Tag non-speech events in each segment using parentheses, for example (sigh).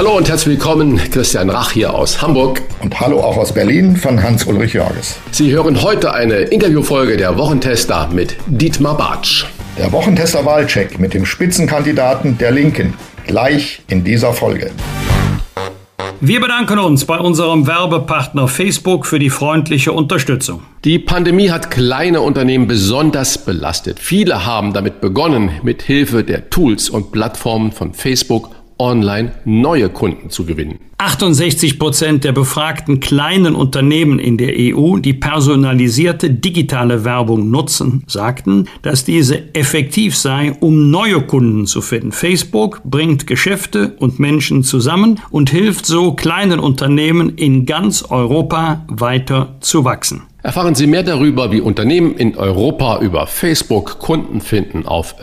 Hallo und herzlich willkommen, Christian Rach hier aus Hamburg. Und hallo auch aus Berlin von Hans-Ulrich Jörges. Sie hören heute eine Interviewfolge der Wochentester mit Dietmar Bartsch. Der Wochentester Wahlcheck mit dem Spitzenkandidaten der Linken. Gleich in dieser Folge. Wir bedanken uns bei unserem Werbepartner Facebook für die freundliche Unterstützung. Die Pandemie hat kleine Unternehmen besonders belastet. Viele haben damit begonnen, mit Hilfe der Tools und Plattformen von Facebook online neue Kunden zu gewinnen. 68 Prozent der befragten kleinen Unternehmen in der EU, die personalisierte digitale Werbung nutzen, sagten, dass diese effektiv sei, um neue Kunden zu finden. Facebook bringt Geschäfte und Menschen zusammen und hilft so kleinen Unternehmen in ganz Europa weiter zu wachsen. Erfahren Sie mehr darüber, wie Unternehmen in Europa über Facebook Kunden finden auf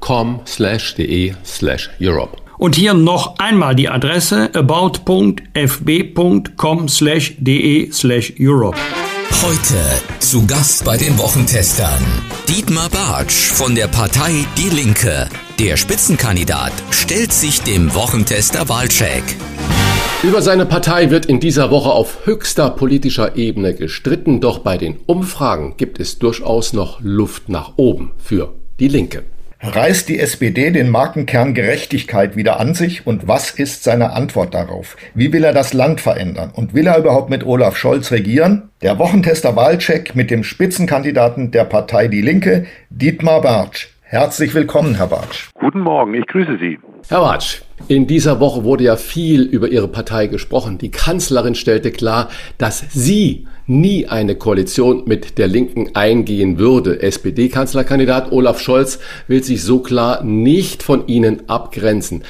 about.fb.com/de/europe. Und hier noch einmal die Adresse about.fb.com/de/europe. Heute zu Gast bei den Wochentestern Dietmar Bartsch von der Partei Die Linke. Der Spitzenkandidat stellt sich dem Wochentester Wahlcheck. Über seine Partei wird in dieser Woche auf höchster politischer Ebene gestritten, doch bei den Umfragen gibt es durchaus noch Luft nach oben für die Linke. Reißt die SPD den Markenkern Gerechtigkeit wieder an sich und was ist seine Antwort darauf? Wie will er das Land verändern? Und will er überhaupt mit Olaf Scholz regieren? Der Wochentester Wahlcheck mit dem Spitzenkandidaten der Partei Die Linke, Dietmar Bartsch. Herzlich willkommen, Herr Bartsch. Guten Morgen, ich grüße Sie. Herr Bartsch, in dieser Woche wurde ja viel über Ihre Partei gesprochen. Die Kanzlerin stellte klar, dass sie nie eine Koalition mit der Linken eingehen würde. SPD-Kanzlerkandidat Olaf Scholz will sich so klar nicht von Ihnen abgrenzen.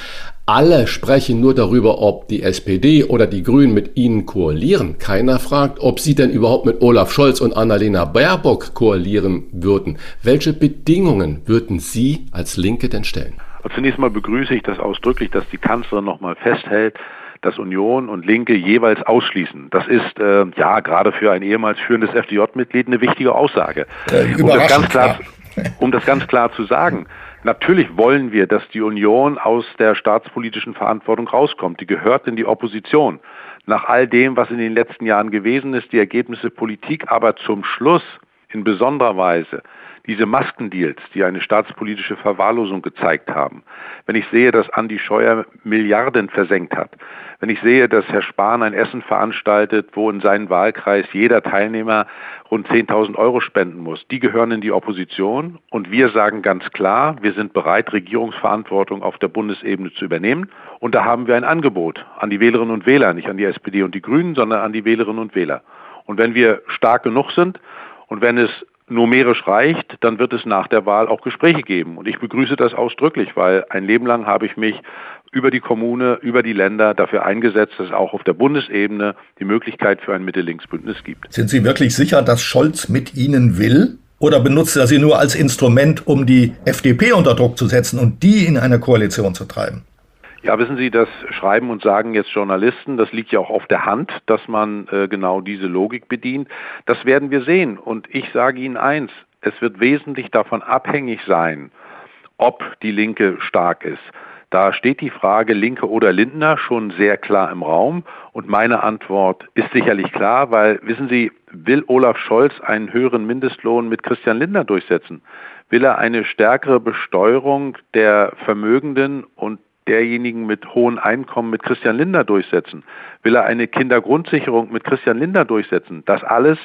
Alle sprechen nur darüber, ob die SPD oder die Grünen mit ihnen koalieren. Keiner fragt, ob sie denn überhaupt mit Olaf Scholz und Annalena Baerbock koalieren würden. Welche Bedingungen würden Sie als Linke denn stellen? Zunächst mal begrüße ich das ausdrücklich, dass die Kanzlerin nochmal festhält, dass Union und Linke jeweils ausschließen. Das ist äh, ja gerade für ein ehemals führendes FDJ-Mitglied eine wichtige Aussage. Äh, um, das ganz klar, um das ganz klar zu sagen. Natürlich wollen wir, dass die Union aus der staatspolitischen Verantwortung rauskommt. Die gehört in die Opposition. Nach all dem, was in den letzten Jahren gewesen ist, die Ergebnisse Politik, aber zum Schluss in besonderer Weise diese Maskendeals, die eine staatspolitische Verwahrlosung gezeigt haben, wenn ich sehe, dass Andi Scheuer Milliarden versenkt hat, wenn ich sehe, dass Herr Spahn ein Essen veranstaltet, wo in seinen Wahlkreis jeder Teilnehmer rund 10.000 Euro spenden muss, die gehören in die Opposition. Und wir sagen ganz klar, wir sind bereit, Regierungsverantwortung auf der Bundesebene zu übernehmen. Und da haben wir ein Angebot an die Wählerinnen und Wähler, nicht an die SPD und die Grünen, sondern an die Wählerinnen und Wähler. Und wenn wir stark genug sind und wenn es numerisch reicht, dann wird es nach der Wahl auch Gespräche geben. Und ich begrüße das ausdrücklich, weil ein Leben lang habe ich mich über die Kommune, über die Länder dafür eingesetzt, dass es auch auf der Bundesebene die Möglichkeit für ein Mitte-Links-Bündnis gibt. Sind Sie wirklich sicher, dass Scholz mit Ihnen will? Oder benutzt er sie nur als Instrument, um die FDP unter Druck zu setzen und die in eine Koalition zu treiben? Ja, wissen Sie, das schreiben und sagen jetzt Journalisten, das liegt ja auch auf der Hand, dass man äh, genau diese Logik bedient. Das werden wir sehen. Und ich sage Ihnen eins, es wird wesentlich davon abhängig sein, ob die Linke stark ist. Da steht die Frage Linke oder Lindner schon sehr klar im Raum. Und meine Antwort ist sicherlich klar, weil, wissen Sie, will Olaf Scholz einen höheren Mindestlohn mit Christian Lindner durchsetzen? Will er eine stärkere Besteuerung der Vermögenden und derjenigen mit hohen Einkommen mit Christian Lindner durchsetzen? Will er eine Kindergrundsicherung mit Christian Lindner durchsetzen? Das alles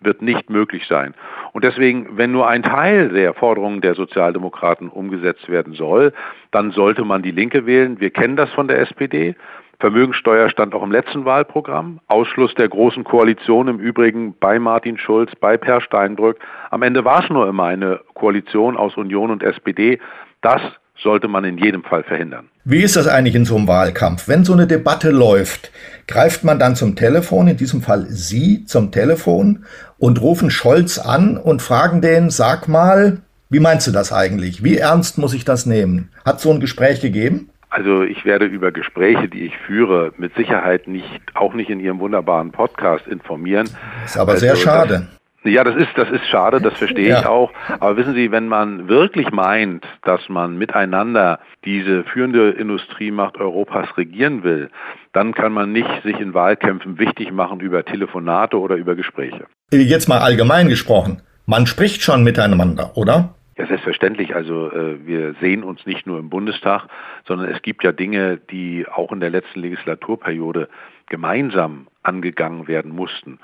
wird nicht möglich sein. Und deswegen, wenn nur ein Teil der Forderungen der Sozialdemokraten umgesetzt werden soll, dann sollte man die Linke wählen. Wir kennen das von der SPD. Vermögensteuer stand auch im letzten Wahlprogramm. Ausschluss der großen Koalition im Übrigen bei Martin Schulz, bei Per Steinbrück. Am Ende war es nur immer eine Koalition aus Union und SPD. Das sollte man in jedem Fall verhindern. Wie ist das eigentlich in so einem Wahlkampf? Wenn so eine Debatte läuft, greift man dann zum Telefon, in diesem Fall Sie zum Telefon und rufen Scholz an und fragen den, sag mal, wie meinst du das eigentlich? Wie ernst muss ich das nehmen? Hat so ein Gespräch gegeben? Also ich werde über Gespräche, die ich führe, mit Sicherheit nicht, auch nicht in Ihrem wunderbaren Podcast informieren. Ist aber also, sehr schade. Ja, das ist, das ist schade, das verstehe ja. ich auch. Aber wissen Sie, wenn man wirklich meint, dass man miteinander diese führende Industriemacht Europas regieren will, dann kann man nicht sich in Wahlkämpfen wichtig machen über Telefonate oder über Gespräche. Jetzt mal allgemein gesprochen. Man spricht schon miteinander, oder? Ja, selbstverständlich. Also äh, wir sehen uns nicht nur im Bundestag, sondern es gibt ja Dinge, die auch in der letzten Legislaturperiode gemeinsam angegangen werden mussten.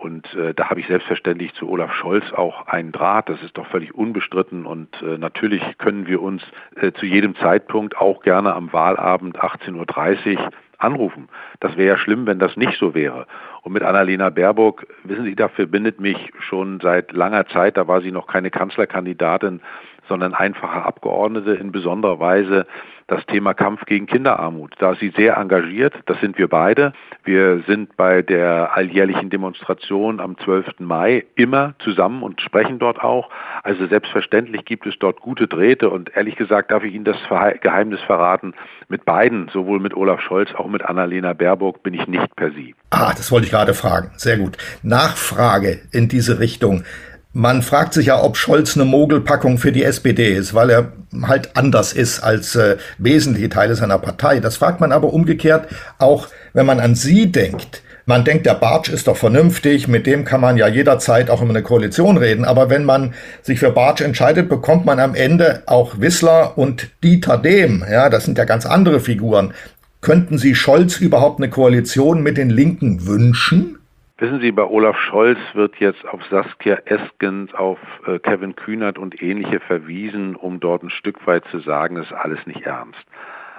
Und äh, da habe ich selbstverständlich zu Olaf Scholz auch einen Draht. Das ist doch völlig unbestritten. Und äh, natürlich können wir uns äh, zu jedem Zeitpunkt auch gerne am Wahlabend 18.30 Uhr anrufen. Das wäre ja schlimm, wenn das nicht so wäre. Und mit Annalena Baerbock, wissen Sie, da verbindet mich schon seit langer Zeit, da war sie noch keine Kanzlerkandidatin, sondern einfache Abgeordnete in besonderer Weise das Thema Kampf gegen Kinderarmut. Da ist sie sehr engagiert, das sind wir beide. Wir sind bei der alljährlichen Demonstration am 12. Mai immer zusammen und sprechen dort auch. Also selbstverständlich gibt es dort gute Drähte und ehrlich gesagt darf ich Ihnen das Geheimnis verraten. Mit beiden, sowohl mit Olaf Scholz, auch mit Annalena Baerbock, bin ich nicht per Sie. Ah, das wollte ich gerade fragen. Sehr gut. Nachfrage in diese Richtung. Man fragt sich ja, ob Scholz eine Mogelpackung für die SPD ist, weil er halt anders ist als äh, wesentliche Teile seiner Partei. Das fragt man aber umgekehrt auch, wenn man an Sie denkt. Man denkt, der Bartsch ist doch vernünftig, mit dem kann man ja jederzeit auch über eine Koalition reden. Aber wenn man sich für Bartsch entscheidet, bekommt man am Ende auch Wissler und Dieter Dehm. Ja, das sind ja ganz andere Figuren. Könnten Sie Scholz überhaupt eine Koalition mit den Linken wünschen? Wissen Sie, bei Olaf Scholz wird jetzt auf Saskia Eskens, auf äh, Kevin Kühnert und ähnliche verwiesen, um dort ein Stück weit zu sagen, das ist alles nicht ernst.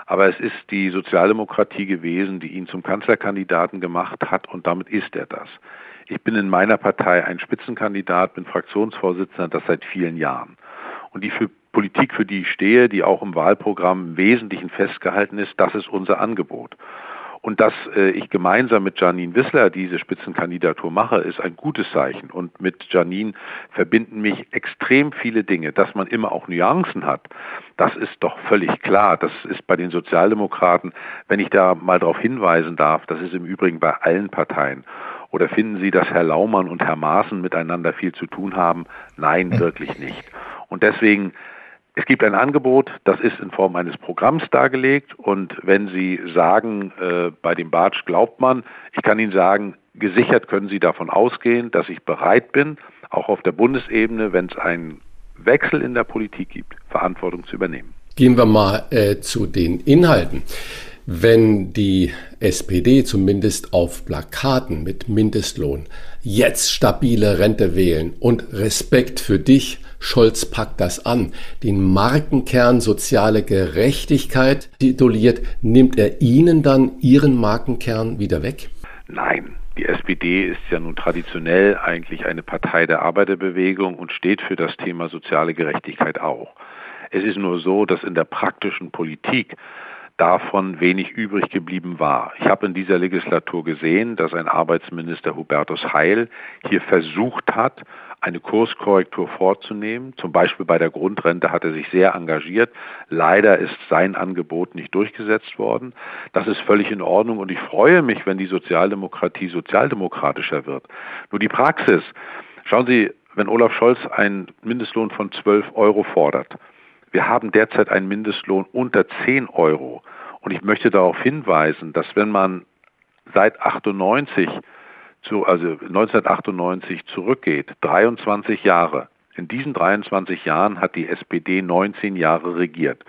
Aber es ist die Sozialdemokratie gewesen, die ihn zum Kanzlerkandidaten gemacht hat und damit ist er das. Ich bin in meiner Partei ein Spitzenkandidat, bin Fraktionsvorsitzender, das seit vielen Jahren. Und die für Politik, für die ich stehe, die auch im Wahlprogramm im Wesentlichen festgehalten ist, das ist unser Angebot. Und dass äh, ich gemeinsam mit Janine Wissler diese Spitzenkandidatur mache, ist ein gutes Zeichen. Und mit Janine verbinden mich extrem viele Dinge. Dass man immer auch Nuancen hat, das ist doch völlig klar. Das ist bei den Sozialdemokraten, wenn ich da mal darauf hinweisen darf, das ist im Übrigen bei allen Parteien. Oder finden Sie, dass Herr Laumann und Herr Maaßen miteinander viel zu tun haben? Nein, (laughs) wirklich nicht. Und deswegen es gibt ein Angebot, das ist in Form eines Programms dargelegt und wenn Sie sagen, äh, bei dem Bartsch glaubt man, ich kann Ihnen sagen, gesichert können Sie davon ausgehen, dass ich bereit bin, auch auf der Bundesebene, wenn es einen Wechsel in der Politik gibt, Verantwortung zu übernehmen. Gehen wir mal äh, zu den Inhalten. Wenn die SPD zumindest auf Plakaten mit Mindestlohn jetzt stabile Rente wählen und Respekt für dich Scholz packt das an. Den Markenkern soziale Gerechtigkeit tituliert, nimmt er Ihnen dann Ihren Markenkern wieder weg? Nein. Die SPD ist ja nun traditionell eigentlich eine Partei der Arbeiterbewegung und steht für das Thema soziale Gerechtigkeit auch. Es ist nur so, dass in der praktischen Politik davon wenig übrig geblieben war. Ich habe in dieser Legislatur gesehen, dass ein Arbeitsminister Hubertus Heil hier versucht hat, eine Kurskorrektur vorzunehmen. Zum Beispiel bei der Grundrente hat er sich sehr engagiert. Leider ist sein Angebot nicht durchgesetzt worden. Das ist völlig in Ordnung und ich freue mich, wenn die Sozialdemokratie sozialdemokratischer wird. Nur die Praxis. Schauen Sie, wenn Olaf Scholz einen Mindestlohn von 12 Euro fordert, wir haben derzeit einen Mindestlohn unter 10 Euro. Und ich möchte darauf hinweisen, dass wenn man seit 98 zu, also 1998 zurückgeht, 23 Jahre, in diesen 23 Jahren hat die SPD 19 Jahre regiert.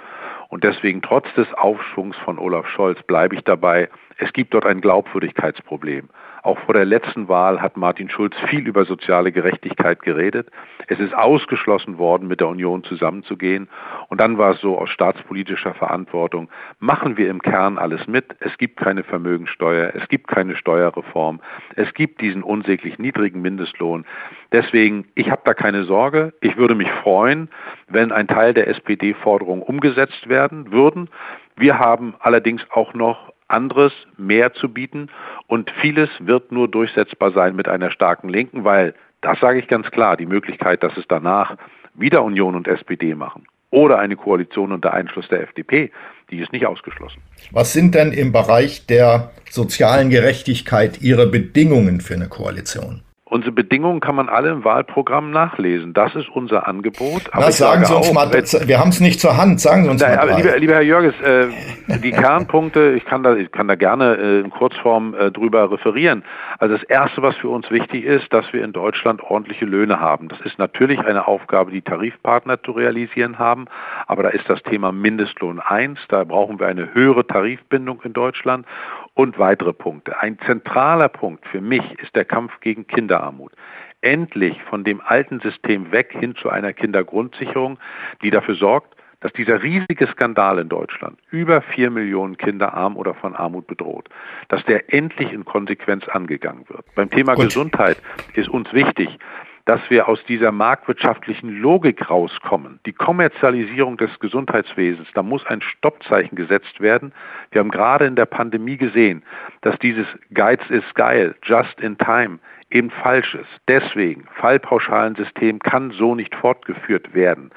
Und deswegen trotz des Aufschwungs von Olaf Scholz bleibe ich dabei, es gibt dort ein Glaubwürdigkeitsproblem. Auch vor der letzten Wahl hat Martin Schulz viel über soziale Gerechtigkeit geredet. Es ist ausgeschlossen worden, mit der Union zusammenzugehen. Und dann war es so aus staatspolitischer Verantwortung, machen wir im Kern alles mit. Es gibt keine Vermögensteuer, es gibt keine Steuerreform, es gibt diesen unsäglich niedrigen Mindestlohn. Deswegen, ich habe da keine Sorge. Ich würde mich freuen, wenn ein Teil der SPD-Forderungen umgesetzt werden würden. Wir haben allerdings auch noch anderes mehr zu bieten und vieles wird nur durchsetzbar sein mit einer starken Linken, weil, das sage ich ganz klar, die Möglichkeit, dass es danach wieder Union und SPD machen oder eine Koalition unter Einfluss der FDP, die ist nicht ausgeschlossen. Was sind denn im Bereich der sozialen Gerechtigkeit Ihre Bedingungen für eine Koalition? Unsere Bedingungen kann man alle im Wahlprogramm nachlesen. Das ist unser Angebot. Aber Na, sagen Sie uns auch, mal, wir haben es nicht zur Hand, sagen Sie uns na, mal. Lieber, lieber, Herr Jörges, äh, (laughs) die Kernpunkte, ich kann da, ich kann da gerne äh, in Kurzform äh, drüber referieren. Also das Erste, was für uns wichtig ist, dass wir in Deutschland ordentliche Löhne haben. Das ist natürlich eine Aufgabe, die Tarifpartner zu realisieren haben, aber da ist das Thema Mindestlohn eins. Da brauchen wir eine höhere Tarifbindung in Deutschland und weitere Punkte. Ein zentraler Punkt für mich ist der Kampf gegen Kinderarmut. Endlich von dem alten System weg hin zu einer Kindergrundsicherung, die dafür sorgt, dass dieser riesige Skandal in Deutschland, über vier Millionen Kinder arm oder von Armut bedroht, dass der endlich in Konsequenz angegangen wird. Beim Thema Gut. Gesundheit ist uns wichtig, dass wir aus dieser marktwirtschaftlichen Logik rauskommen. Die Kommerzialisierung des Gesundheitswesens, da muss ein Stoppzeichen gesetzt werden. Wir haben gerade in der Pandemie gesehen, dass dieses Geiz ist geil, just in time, eben falsch ist. Deswegen, Fallpauschalensystem kann so nicht fortgeführt werden.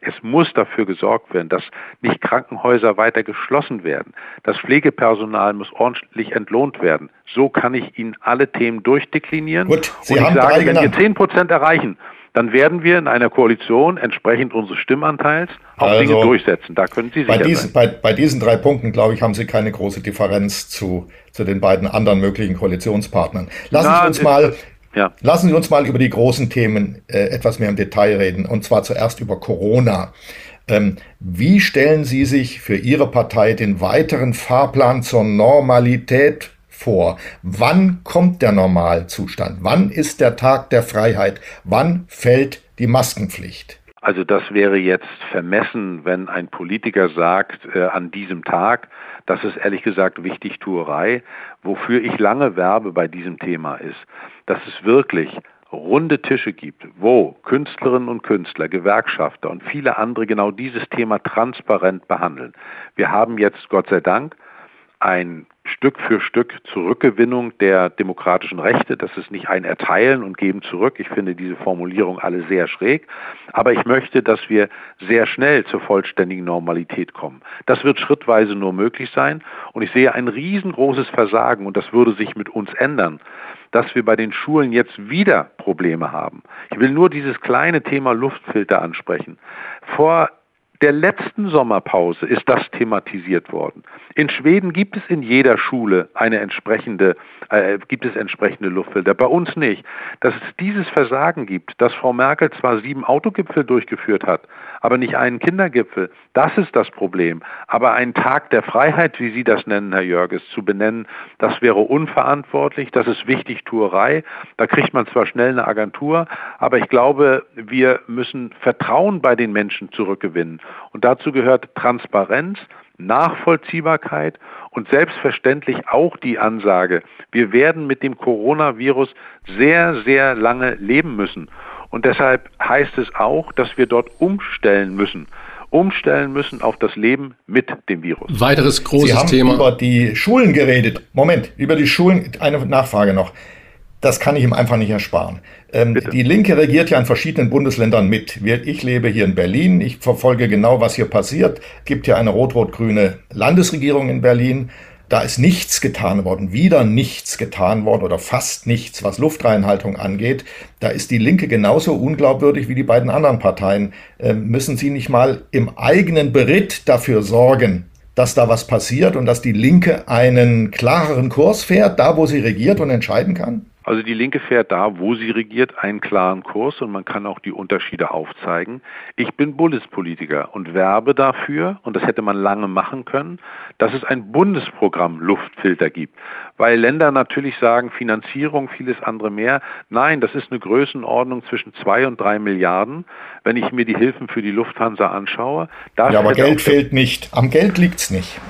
Es muss dafür gesorgt werden, dass nicht Krankenhäuser weiter geschlossen werden. Das Pflegepersonal muss ordentlich entlohnt werden. So kann ich Ihnen alle Themen durchdeklinieren. Gut, Sie Und ich haben sage, wenn wir 10 Prozent erreichen, dann werden wir in einer Koalition entsprechend unseres Stimmanteils auch also, Dinge durchsetzen. Da können Sie sicher bei diesen, bei, bei, diesen drei Punkten, glaube ich, haben Sie keine große Differenz zu, zu den beiden anderen möglichen Koalitionspartnern. Lassen Na, Sie uns mal ja. Lassen Sie uns mal über die großen Themen äh, etwas mehr im Detail reden, und zwar zuerst über Corona. Ähm, wie stellen Sie sich für Ihre Partei den weiteren Fahrplan zur Normalität vor? Wann kommt der Normalzustand? Wann ist der Tag der Freiheit? Wann fällt die Maskenpflicht? Also das wäre jetzt vermessen, wenn ein Politiker sagt, äh, an diesem Tag, das ist ehrlich gesagt Wichtigtuerei. Wofür ich lange werbe bei diesem Thema ist, dass es wirklich runde Tische gibt, wo Künstlerinnen und Künstler, Gewerkschafter und viele andere genau dieses Thema transparent behandeln. Wir haben jetzt, Gott sei Dank, ein Stück für Stück Zurückgewinnung der demokratischen Rechte. Das ist nicht ein Erteilen und Geben zurück. Ich finde diese Formulierung alle sehr schräg. Aber ich möchte, dass wir sehr schnell zur vollständigen Normalität kommen. Das wird schrittweise nur möglich sein. Und ich sehe ein riesengroßes Versagen, und das würde sich mit uns ändern, dass wir bei den Schulen jetzt wieder Probleme haben. Ich will nur dieses kleine Thema Luftfilter ansprechen. Vor der letzten Sommerpause ist das thematisiert worden. In Schweden gibt es in jeder Schule eine entsprechende, äh, gibt es entsprechende Luftfilter. Bei uns nicht. Dass es dieses Versagen gibt, dass Frau Merkel zwar sieben Autogipfel durchgeführt hat, aber nicht einen Kindergipfel, das ist das Problem. Aber einen Tag der Freiheit, wie Sie das nennen, Herr Jörges, zu benennen, das wäre unverantwortlich, das ist Wichtigtuerei. Da kriegt man zwar schnell eine Agentur, aber ich glaube, wir müssen Vertrauen bei den Menschen zurückgewinnen. Und dazu gehört Transparenz, Nachvollziehbarkeit und selbstverständlich auch die Ansage, wir werden mit dem Coronavirus sehr, sehr lange leben müssen. Und deshalb heißt es auch, dass wir dort umstellen müssen umstellen müssen auf das Leben mit dem Virus. Weiteres großes Sie haben Thema. über die Schulen geredet. Moment, über die Schulen eine Nachfrage noch. Das kann ich ihm einfach nicht ersparen. Ähm, die Linke regiert ja in verschiedenen Bundesländern mit. Ich lebe hier in Berlin. Ich verfolge genau, was hier passiert. Es gibt ja eine rot-rot-grüne Landesregierung in Berlin. Da ist nichts getan worden, wieder nichts getan worden oder fast nichts, was Luftreinhaltung angeht. Da ist die Linke genauso unglaubwürdig wie die beiden anderen Parteien. Ähm, müssen Sie nicht mal im eigenen Beritt dafür sorgen, dass da was passiert und dass die Linke einen klareren Kurs fährt, da wo sie regiert und entscheiden kann? Also die Linke fährt da, wo sie regiert, einen klaren Kurs und man kann auch die Unterschiede aufzeigen. Ich bin Bundespolitiker und werbe dafür, und das hätte man lange machen können, dass es ein Bundesprogramm Luftfilter gibt. Weil Länder natürlich sagen, Finanzierung, vieles andere mehr. Nein, das ist eine Größenordnung zwischen zwei und drei Milliarden, wenn ich mir die Hilfen für die Lufthansa anschaue. ja, aber Geld fehlt nicht. Am Geld liegt es nicht.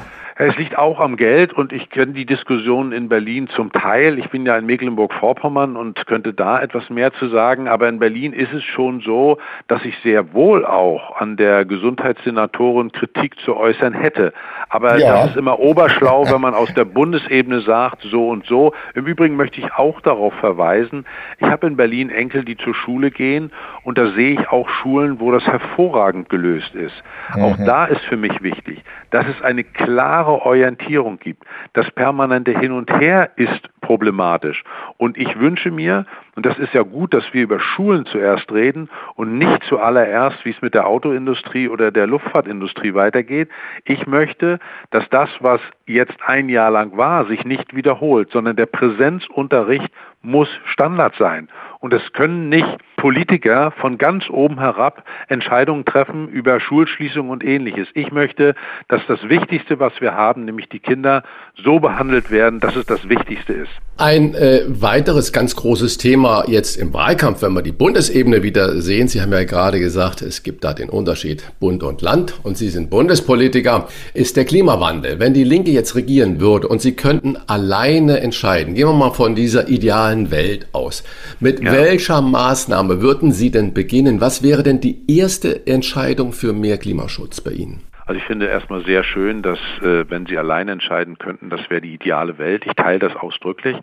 Es liegt auch am Geld und ich kenne die Diskussion in Berlin zum Teil. Ich bin ja in Mecklenburg-Vorpommern und könnte da etwas mehr zu sagen. Aber in Berlin ist es schon so, dass ich sehr wohl auch an der Gesundheitssenatorin Kritik zu äußern hätte. Aber ja. das ist immer oberschlau, wenn man aus der Bundesebene sagt, so und so. Im Übrigen möchte ich auch darauf verweisen, ich habe in Berlin Enkel, die zur Schule gehen und da sehe ich auch Schulen, wo das hervorragend gelöst ist. Mhm. Auch da ist für mich wichtig, dass es eine klare Orientierung gibt. Das permanente Hin und Her ist problematisch. Und ich wünsche mir, und das ist ja gut, dass wir über Schulen zuerst reden und nicht zuallererst, wie es mit der Autoindustrie oder der Luftfahrtindustrie weitergeht. Ich möchte, dass das, was jetzt ein Jahr lang war, sich nicht wiederholt, sondern der Präsenzunterricht muss Standard sein. Und es können nicht Politiker von ganz oben herab Entscheidungen treffen über Schulschließungen und ähnliches. Ich möchte, dass das Wichtigste, was wir haben, nämlich die Kinder, so behandelt werden, dass es das Wichtigste ist. Ein äh, weiteres ganz großes Thema jetzt im Wahlkampf, wenn wir die Bundesebene wieder sehen. Sie haben ja gerade gesagt, es gibt da den Unterschied Bund und Land und Sie sind Bundespolitiker, ist der Klimawandel. Wenn die Linke jetzt regieren würde und Sie könnten alleine entscheiden, gehen wir mal von dieser idealen Welt aus. Mit ja. Welcher Maßnahme würden Sie denn beginnen? Was wäre denn die erste Entscheidung für mehr Klimaschutz bei Ihnen? Also ich finde erstmal sehr schön, dass äh, wenn Sie allein entscheiden könnten, das wäre die ideale Welt. Ich teile das ausdrücklich,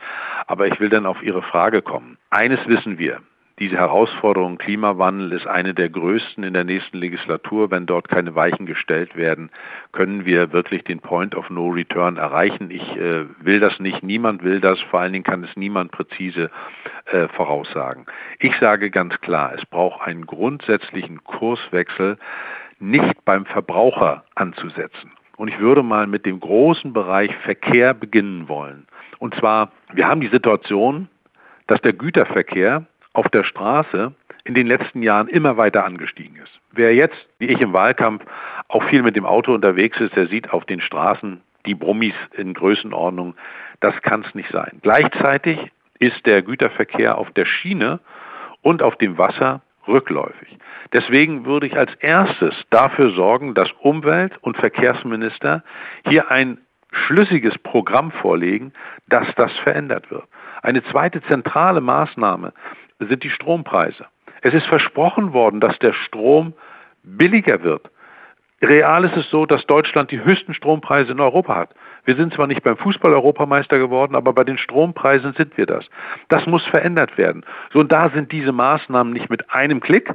aber ich will dann auf Ihre Frage kommen. Eines wissen wir. Diese Herausforderung Klimawandel ist eine der größten in der nächsten Legislatur. Wenn dort keine Weichen gestellt werden, können wir wirklich den Point of No Return erreichen. Ich äh, will das nicht, niemand will das, vor allen Dingen kann es niemand präzise äh, voraussagen. Ich sage ganz klar, es braucht einen grundsätzlichen Kurswechsel nicht beim Verbraucher anzusetzen. Und ich würde mal mit dem großen Bereich Verkehr beginnen wollen. Und zwar, wir haben die Situation, dass der Güterverkehr auf der Straße in den letzten Jahren immer weiter angestiegen ist. Wer jetzt, wie ich im Wahlkampf, auch viel mit dem Auto unterwegs ist, der sieht auf den Straßen die Brummis in Größenordnung. Das kann es nicht sein. Gleichzeitig ist der Güterverkehr auf der Schiene und auf dem Wasser rückläufig. Deswegen würde ich als erstes dafür sorgen, dass Umwelt- und Verkehrsminister hier ein schlüssiges Programm vorlegen, dass das verändert wird. Eine zweite zentrale Maßnahme sind die Strompreise. Es ist versprochen worden, dass der Strom billiger wird. Real ist es so, dass Deutschland die höchsten Strompreise in Europa hat. Wir sind zwar nicht beim Fußball Europameister geworden, aber bei den Strompreisen sind wir das. Das muss verändert werden. So und da sind diese Maßnahmen nicht mit einem Klick,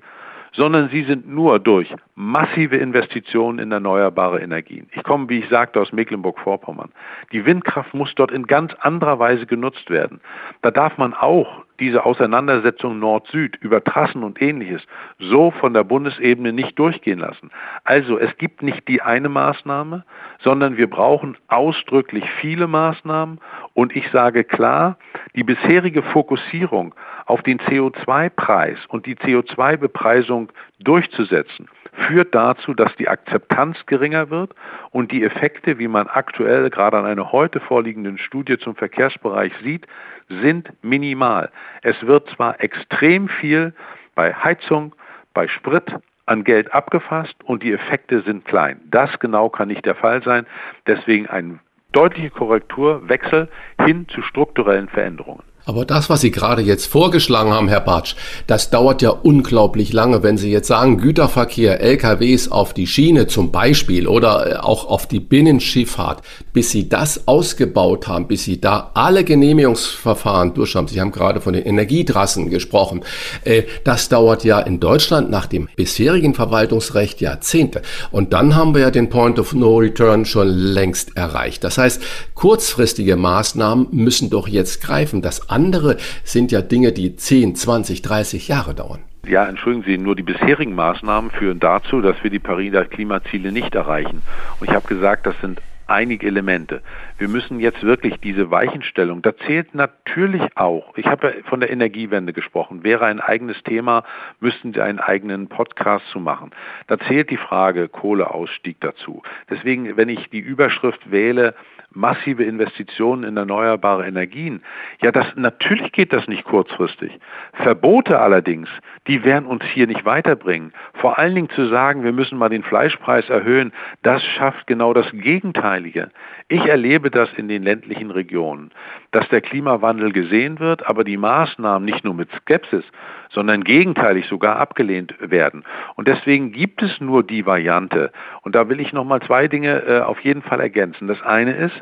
sondern sie sind nur durch massive Investitionen in erneuerbare Energien. Ich komme, wie ich sagte, aus Mecklenburg-Vorpommern. Die Windkraft muss dort in ganz anderer Weise genutzt werden. Da darf man auch diese Auseinandersetzung Nord-Süd über Trassen und ähnliches so von der Bundesebene nicht durchgehen lassen. Also es gibt nicht die eine Maßnahme, sondern wir brauchen ausdrücklich viele Maßnahmen und ich sage klar, die bisherige Fokussierung auf den CO2-Preis und die CO2-Bepreisung durchzusetzen, führt dazu, dass die Akzeptanz geringer wird und die Effekte, wie man aktuell gerade an einer heute vorliegenden Studie zum Verkehrsbereich sieht, sind minimal. Es wird zwar extrem viel bei Heizung, bei Sprit an Geld abgefasst und die Effekte sind klein. Das genau kann nicht der Fall sein. Deswegen ein deutliche Korrekturwechsel hin zu strukturellen Veränderungen. Aber das, was Sie gerade jetzt vorgeschlagen haben, Herr Bartsch, das dauert ja unglaublich lange. Wenn Sie jetzt sagen, Güterverkehr, LKWs auf die Schiene zum Beispiel oder äh, auch auf die Binnenschifffahrt, bis Sie das ausgebaut haben, bis Sie da alle Genehmigungsverfahren durch haben. Sie haben gerade von den Energietrassen gesprochen. Äh, das dauert ja in Deutschland nach dem bisherigen Verwaltungsrecht Jahrzehnte. Und dann haben wir ja den Point of No Return schon längst erreicht. Das heißt, kurzfristige Maßnahmen müssen doch jetzt greifen. Das andere sind ja Dinge, die 10, 20, 30 Jahre dauern. Ja, entschuldigen Sie, nur die bisherigen Maßnahmen führen dazu, dass wir die Pariser Klimaziele nicht erreichen. Und ich habe gesagt, das sind einige Elemente. Wir müssen jetzt wirklich diese Weichenstellung, da zählt natürlich auch, ich habe ja von der Energiewende gesprochen, wäre ein eigenes Thema, müssten Sie einen eigenen Podcast zu machen. Da zählt die Frage Kohleausstieg dazu. Deswegen, wenn ich die Überschrift wähle, massive Investitionen in erneuerbare Energien. Ja, das, natürlich geht das nicht kurzfristig. Verbote allerdings, die werden uns hier nicht weiterbringen. Vor allen Dingen zu sagen, wir müssen mal den Fleischpreis erhöhen, das schafft genau das Gegenteilige. Ich erlebe das in den ländlichen Regionen, dass der Klimawandel gesehen wird, aber die Maßnahmen nicht nur mit Skepsis, sondern gegenteilig sogar abgelehnt werden. Und deswegen gibt es nur die Variante. Und da will ich noch mal zwei Dinge äh, auf jeden Fall ergänzen. Das eine ist,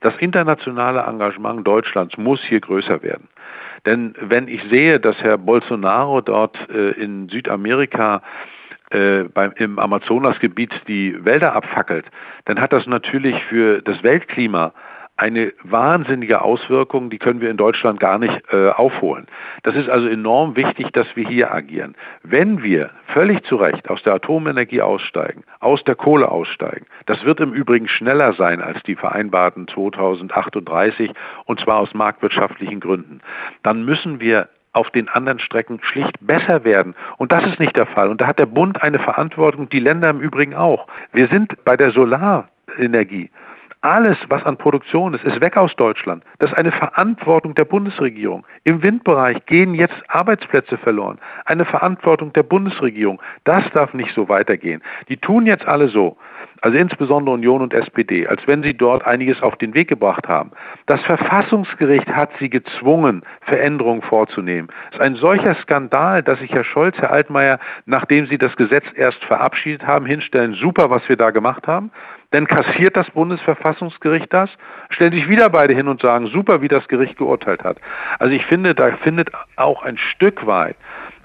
das internationale Engagement Deutschlands muss hier größer werden. Denn wenn ich sehe, dass Herr Bolsonaro dort äh, in Südamerika äh, beim, im Amazonasgebiet die Wälder abfackelt, dann hat das natürlich für das Weltklima eine wahnsinnige Auswirkung, die können wir in Deutschland gar nicht äh, aufholen. Das ist also enorm wichtig, dass wir hier agieren. Wenn wir völlig zu Recht aus der Atomenergie aussteigen, aus der Kohle aussteigen, das wird im Übrigen schneller sein als die vereinbarten 2038 und zwar aus marktwirtschaftlichen Gründen, dann müssen wir auf den anderen Strecken schlicht besser werden. Und das ist nicht der Fall. Und da hat der Bund eine Verantwortung, die Länder im Übrigen auch. Wir sind bei der Solarenergie alles, was an Produktion ist, ist weg aus Deutschland. Das ist eine Verantwortung der Bundesregierung. Im Windbereich gehen jetzt Arbeitsplätze verloren. Eine Verantwortung der Bundesregierung. Das darf nicht so weitergehen. Die tun jetzt alle so, also insbesondere Union und SPD, als wenn sie dort einiges auf den Weg gebracht haben. Das Verfassungsgericht hat sie gezwungen, Veränderungen vorzunehmen. Es ist ein solcher Skandal, dass sich Herr Scholz, Herr Altmaier, nachdem sie das Gesetz erst verabschiedet haben, hinstellen, super, was wir da gemacht haben. Dann kassiert das Bundesverfassungsgericht das, stellen sich wieder beide hin und sagen, super, wie das Gericht geurteilt hat. Also ich finde, da findet auch ein Stück weit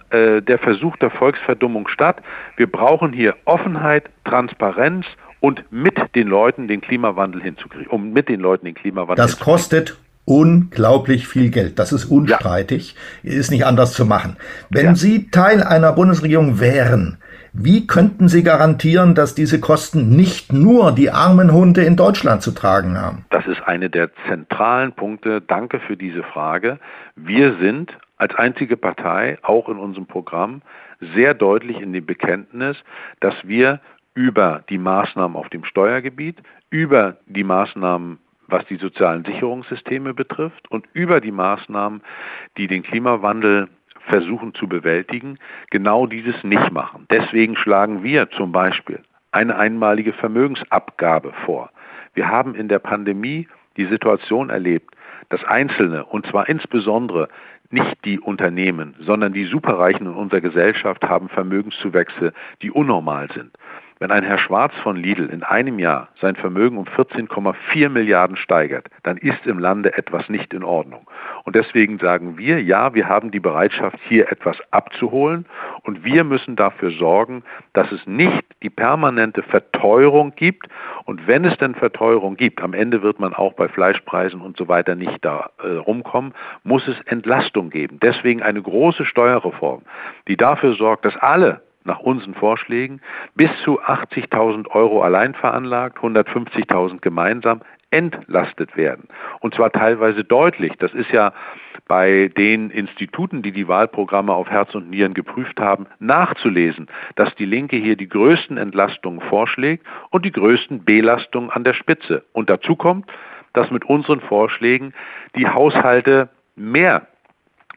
äh, der Versuch der Volksverdummung statt. Wir brauchen hier Offenheit, Transparenz und mit den Leuten den Klimawandel hinzukriegen, um mit den Leuten den Klimawandel Das kostet unglaublich viel Geld. Das ist unstreitig. Ja. Ist nicht anders zu machen. Wenn ja. Sie Teil einer Bundesregierung wären, wie könnten Sie garantieren, dass diese Kosten nicht nur die armen Hunde in Deutschland zu tragen haben? Das ist eine der zentralen Punkte. Danke für diese Frage. Wir sind als einzige Partei, auch in unserem Programm, sehr deutlich in dem Bekenntnis, dass wir über die Maßnahmen auf dem Steuergebiet, über die Maßnahmen was die sozialen Sicherungssysteme betrifft und über die Maßnahmen, die den Klimawandel versuchen zu bewältigen, genau dieses nicht machen. Deswegen schlagen wir zum Beispiel eine einmalige Vermögensabgabe vor. Wir haben in der Pandemie die Situation erlebt, dass Einzelne, und zwar insbesondere nicht die Unternehmen, sondern die Superreichen in unserer Gesellschaft haben Vermögenszuwächse, die unnormal sind. Wenn ein Herr Schwarz von Lidl in einem Jahr sein Vermögen um 14,4 Milliarden steigert, dann ist im Lande etwas nicht in Ordnung. Und deswegen sagen wir, ja, wir haben die Bereitschaft, hier etwas abzuholen und wir müssen dafür sorgen, dass es nicht die permanente Verteuerung gibt. Und wenn es denn Verteuerung gibt, am Ende wird man auch bei Fleischpreisen und so weiter nicht da äh, rumkommen, muss es Entlastung geben. Deswegen eine große Steuerreform, die dafür sorgt, dass alle nach unseren Vorschlägen bis zu 80.000 Euro allein veranlagt, 150.000 gemeinsam entlastet werden. Und zwar teilweise deutlich. Das ist ja bei den Instituten, die die Wahlprogramme auf Herz und Nieren geprüft haben, nachzulesen, dass die Linke hier die größten Entlastungen vorschlägt und die größten Belastungen an der Spitze. Und dazu kommt, dass mit unseren Vorschlägen die Haushalte mehr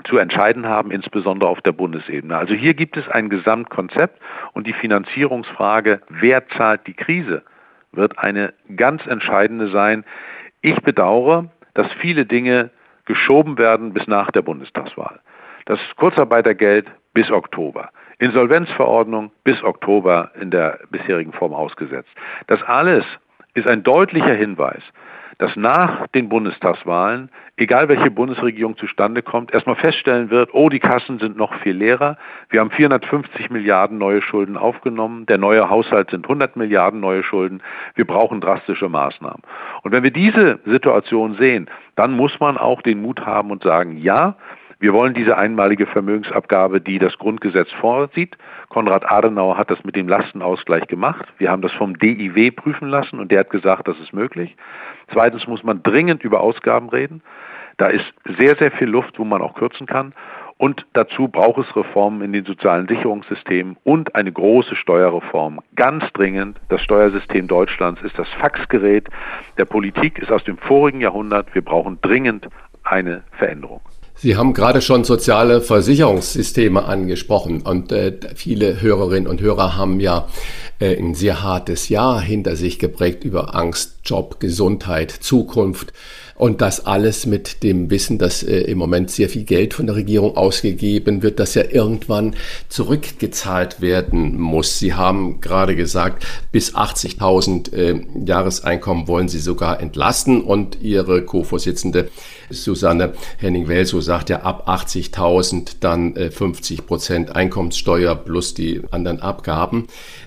zu entscheiden haben, insbesondere auf der Bundesebene. Also hier gibt es ein Gesamtkonzept und die Finanzierungsfrage, wer zahlt die Krise, wird eine ganz entscheidende sein. Ich bedauere, dass viele Dinge geschoben werden bis nach der Bundestagswahl. Das Kurzarbeitergeld bis Oktober. Insolvenzverordnung bis Oktober in der bisherigen Form ausgesetzt. Das alles ist ein deutlicher Hinweis, dass nach den Bundestagswahlen, egal welche Bundesregierung zustande kommt, erstmal feststellen wird, oh, die Kassen sind noch viel leerer. Wir haben 450 Milliarden neue Schulden aufgenommen. Der neue Haushalt sind 100 Milliarden neue Schulden. Wir brauchen drastische Maßnahmen. Und wenn wir diese Situation sehen, dann muss man auch den Mut haben und sagen, ja, wir wollen diese einmalige Vermögensabgabe, die das Grundgesetz vorsieht. Konrad Adenauer hat das mit dem Lastenausgleich gemacht. Wir haben das vom DIW prüfen lassen und der hat gesagt, das ist möglich. Zweitens muss man dringend über Ausgaben reden. Da ist sehr, sehr viel Luft, wo man auch kürzen kann. Und dazu braucht es Reformen in den sozialen Sicherungssystemen und eine große Steuerreform. Ganz dringend. Das Steuersystem Deutschlands ist das Faxgerät der Politik, ist aus dem vorigen Jahrhundert. Wir brauchen dringend eine Veränderung. Sie haben gerade schon soziale Versicherungssysteme angesprochen und äh, viele Hörerinnen und Hörer haben ja äh, ein sehr hartes Jahr hinter sich geprägt über Angst, Job, Gesundheit, Zukunft. Und das alles mit dem Wissen, dass äh, im Moment sehr viel Geld von der Regierung ausgegeben wird, das ja irgendwann zurückgezahlt werden muss. Sie haben gerade gesagt, bis 80.000 äh, Jahreseinkommen wollen Sie sogar entlasten. Und Ihre Co-Vorsitzende Susanne Henning-Welsow sagt ja ab 80.000 dann äh, 50 Prozent Einkommenssteuer plus die anderen Abgaben.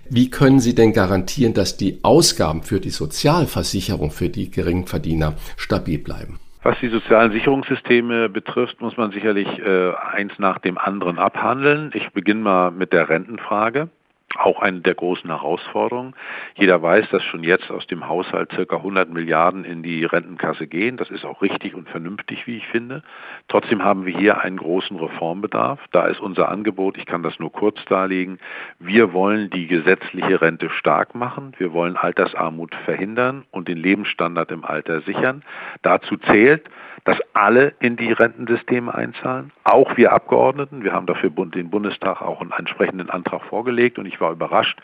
Wie können Sie denn garantieren, dass die Ausgaben für die Sozialversicherung für die Geringverdiener stabil bleiben? Was die sozialen Sicherungssysteme betrifft, muss man sicherlich äh, eins nach dem anderen abhandeln. Ich beginne mal mit der Rentenfrage auch eine der großen Herausforderungen. Jeder weiß, dass schon jetzt aus dem Haushalt circa 100 Milliarden in die Rentenkasse gehen. Das ist auch richtig und vernünftig, wie ich finde. Trotzdem haben wir hier einen großen Reformbedarf. Da ist unser Angebot, ich kann das nur kurz darlegen, wir wollen die gesetzliche Rente stark machen. Wir wollen Altersarmut verhindern und den Lebensstandard im Alter sichern. Dazu zählt, dass alle in die Rentensysteme einzahlen, auch wir Abgeordneten. Wir haben dafür den Bundestag auch einen entsprechenden Antrag vorgelegt und ich war überrascht,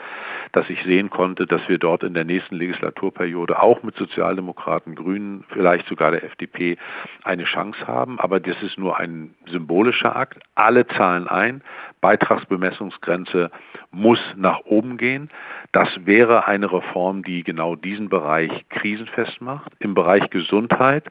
dass ich sehen konnte, dass wir dort in der nächsten Legislaturperiode auch mit Sozialdemokraten, Grünen, vielleicht sogar der FDP eine Chance haben. Aber das ist nur ein symbolischer Akt. Alle zahlen ein. Beitragsbemessungsgrenze muss nach oben gehen. Das wäre eine Reform, die genau diesen Bereich krisenfest macht. Im Bereich Gesundheit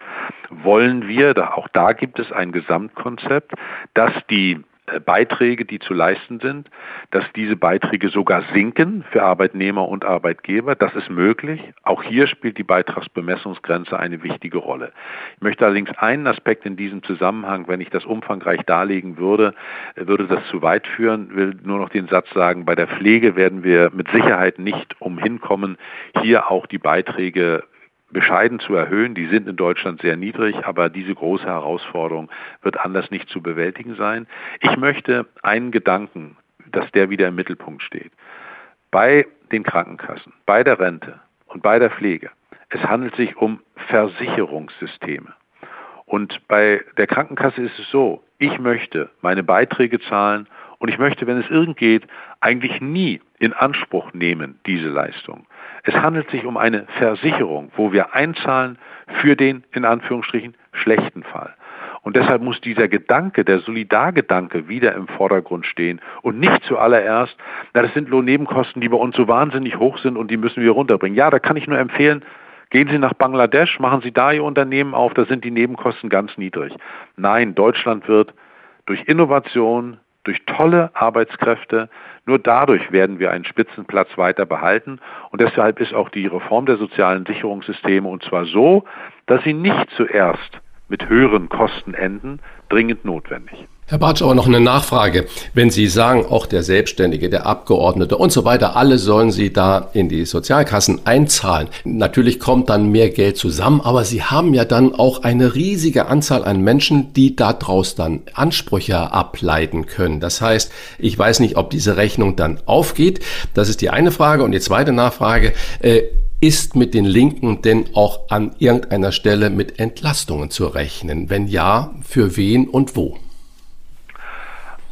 wollen wir, auch da gibt es ein Gesamtkonzept, dass die Beiträge, die zu leisten sind, dass diese Beiträge sogar sinken für Arbeitnehmer und Arbeitgeber. Das ist möglich. Auch hier spielt die Beitragsbemessungsgrenze eine wichtige Rolle. Ich möchte allerdings einen Aspekt in diesem Zusammenhang, wenn ich das umfangreich darlegen würde, äh, würde das zu weit führen, will nur noch den Satz sagen, bei der Pflege werden wir mit Sicherheit nicht umhin kommen, hier auch die Beiträge bescheiden zu erhöhen. Die sind in Deutschland sehr niedrig, aber diese große Herausforderung wird anders nicht zu bewältigen sein. Ich möchte einen Gedanken, dass der wieder im Mittelpunkt steht. Bei den Krankenkassen, bei der Rente und bei der Pflege. Es handelt sich um Versicherungssysteme. Und bei der Krankenkasse ist es so, ich möchte meine Beiträge zahlen und ich möchte, wenn es irgend geht, eigentlich nie in Anspruch nehmen, diese Leistung. Es handelt sich um eine Versicherung, wo wir einzahlen für den, in Anführungsstrichen, schlechten Fall. Und deshalb muss dieser Gedanke, der Solidargedanke wieder im Vordergrund stehen und nicht zuallererst, na, das sind Lohnnebenkosten, die bei uns so wahnsinnig hoch sind und die müssen wir runterbringen. Ja, da kann ich nur empfehlen, Gehen Sie nach Bangladesch, machen Sie da Ihr Unternehmen auf, da sind die Nebenkosten ganz niedrig. Nein, Deutschland wird durch Innovation, durch tolle Arbeitskräfte. Nur dadurch werden wir einen Spitzenplatz weiter behalten. Und deshalb ist auch die Reform der sozialen Sicherungssysteme und zwar so, dass sie nicht zuerst mit höheren Kosten enden, dringend notwendig. Herr Bartsch, aber noch eine Nachfrage. Wenn Sie sagen, auch der Selbstständige, der Abgeordnete und so weiter, alle sollen Sie da in die Sozialkassen einzahlen. Natürlich kommt dann mehr Geld zusammen, aber Sie haben ja dann auch eine riesige Anzahl an Menschen, die daraus dann Ansprüche ableiten können. Das heißt, ich weiß nicht, ob diese Rechnung dann aufgeht. Das ist die eine Frage. Und die zweite Nachfrage, äh, ist mit den Linken denn auch an irgendeiner Stelle mit Entlastungen zu rechnen? Wenn ja, für wen und wo?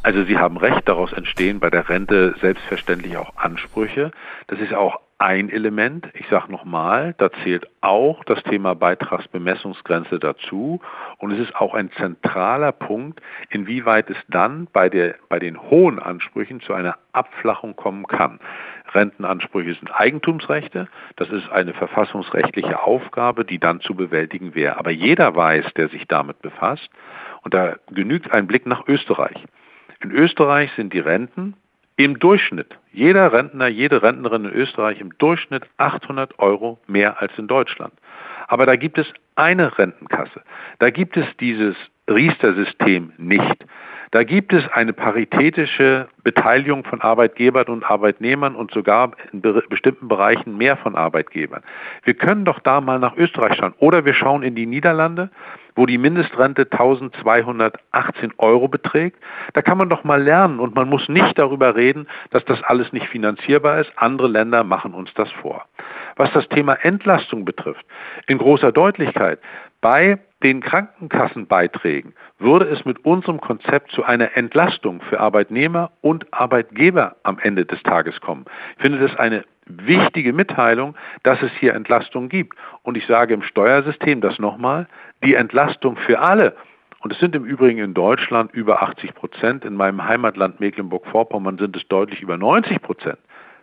Also Sie haben recht, daraus entstehen bei der Rente selbstverständlich auch Ansprüche. Das ist auch ein Element. Ich sage nochmal, da zählt auch das Thema Beitragsbemessungsgrenze dazu. Und es ist auch ein zentraler Punkt, inwieweit es dann bei, der, bei den hohen Ansprüchen zu einer Abflachung kommen kann. Rentenansprüche sind Eigentumsrechte. Das ist eine verfassungsrechtliche Aufgabe, die dann zu bewältigen wäre. Aber jeder weiß, der sich damit befasst, und da genügt ein Blick nach Österreich. In Österreich sind die Renten im Durchschnitt, jeder Rentner, jede Rentnerin in Österreich im Durchschnitt 800 Euro mehr als in Deutschland. Aber da gibt es eine Rentenkasse. Da gibt es dieses Riester-System nicht. Da gibt es eine paritätische Beteiligung von Arbeitgebern und Arbeitnehmern und sogar in bestimmten Bereichen mehr von Arbeitgebern. Wir können doch da mal nach Österreich schauen oder wir schauen in die Niederlande, wo die Mindestrente 1218 Euro beträgt. Da kann man doch mal lernen und man muss nicht darüber reden, dass das alles nicht finanzierbar ist. Andere Länder machen uns das vor. Was das Thema Entlastung betrifft, in großer Deutlichkeit, bei den Krankenkassenbeiträgen würde es mit unserem Konzept zu einer Entlastung für Arbeitnehmer und Arbeitgeber am Ende des Tages kommen. Ich finde das eine wichtige Mitteilung, dass es hier Entlastung gibt. Und ich sage im Steuersystem das nochmal, die Entlastung für alle, und es sind im Übrigen in Deutschland über 80 Prozent, in meinem Heimatland Mecklenburg-Vorpommern sind es deutlich über 90 Prozent,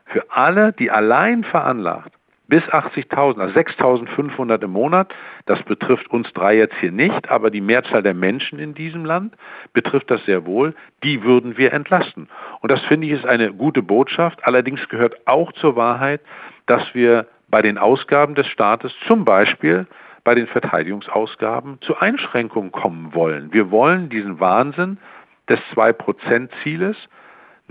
für alle, die allein veranlagt bis 80.000, also 6.500 im Monat. Das betrifft uns drei jetzt hier nicht, aber die Mehrzahl der Menschen in diesem Land betrifft das sehr wohl. Die würden wir entlasten. Und das finde ich ist eine gute Botschaft. Allerdings gehört auch zur Wahrheit, dass wir bei den Ausgaben des Staates zum Beispiel bei den Verteidigungsausgaben zu Einschränkungen kommen wollen. Wir wollen diesen Wahnsinn des 2-Prozent-Zieles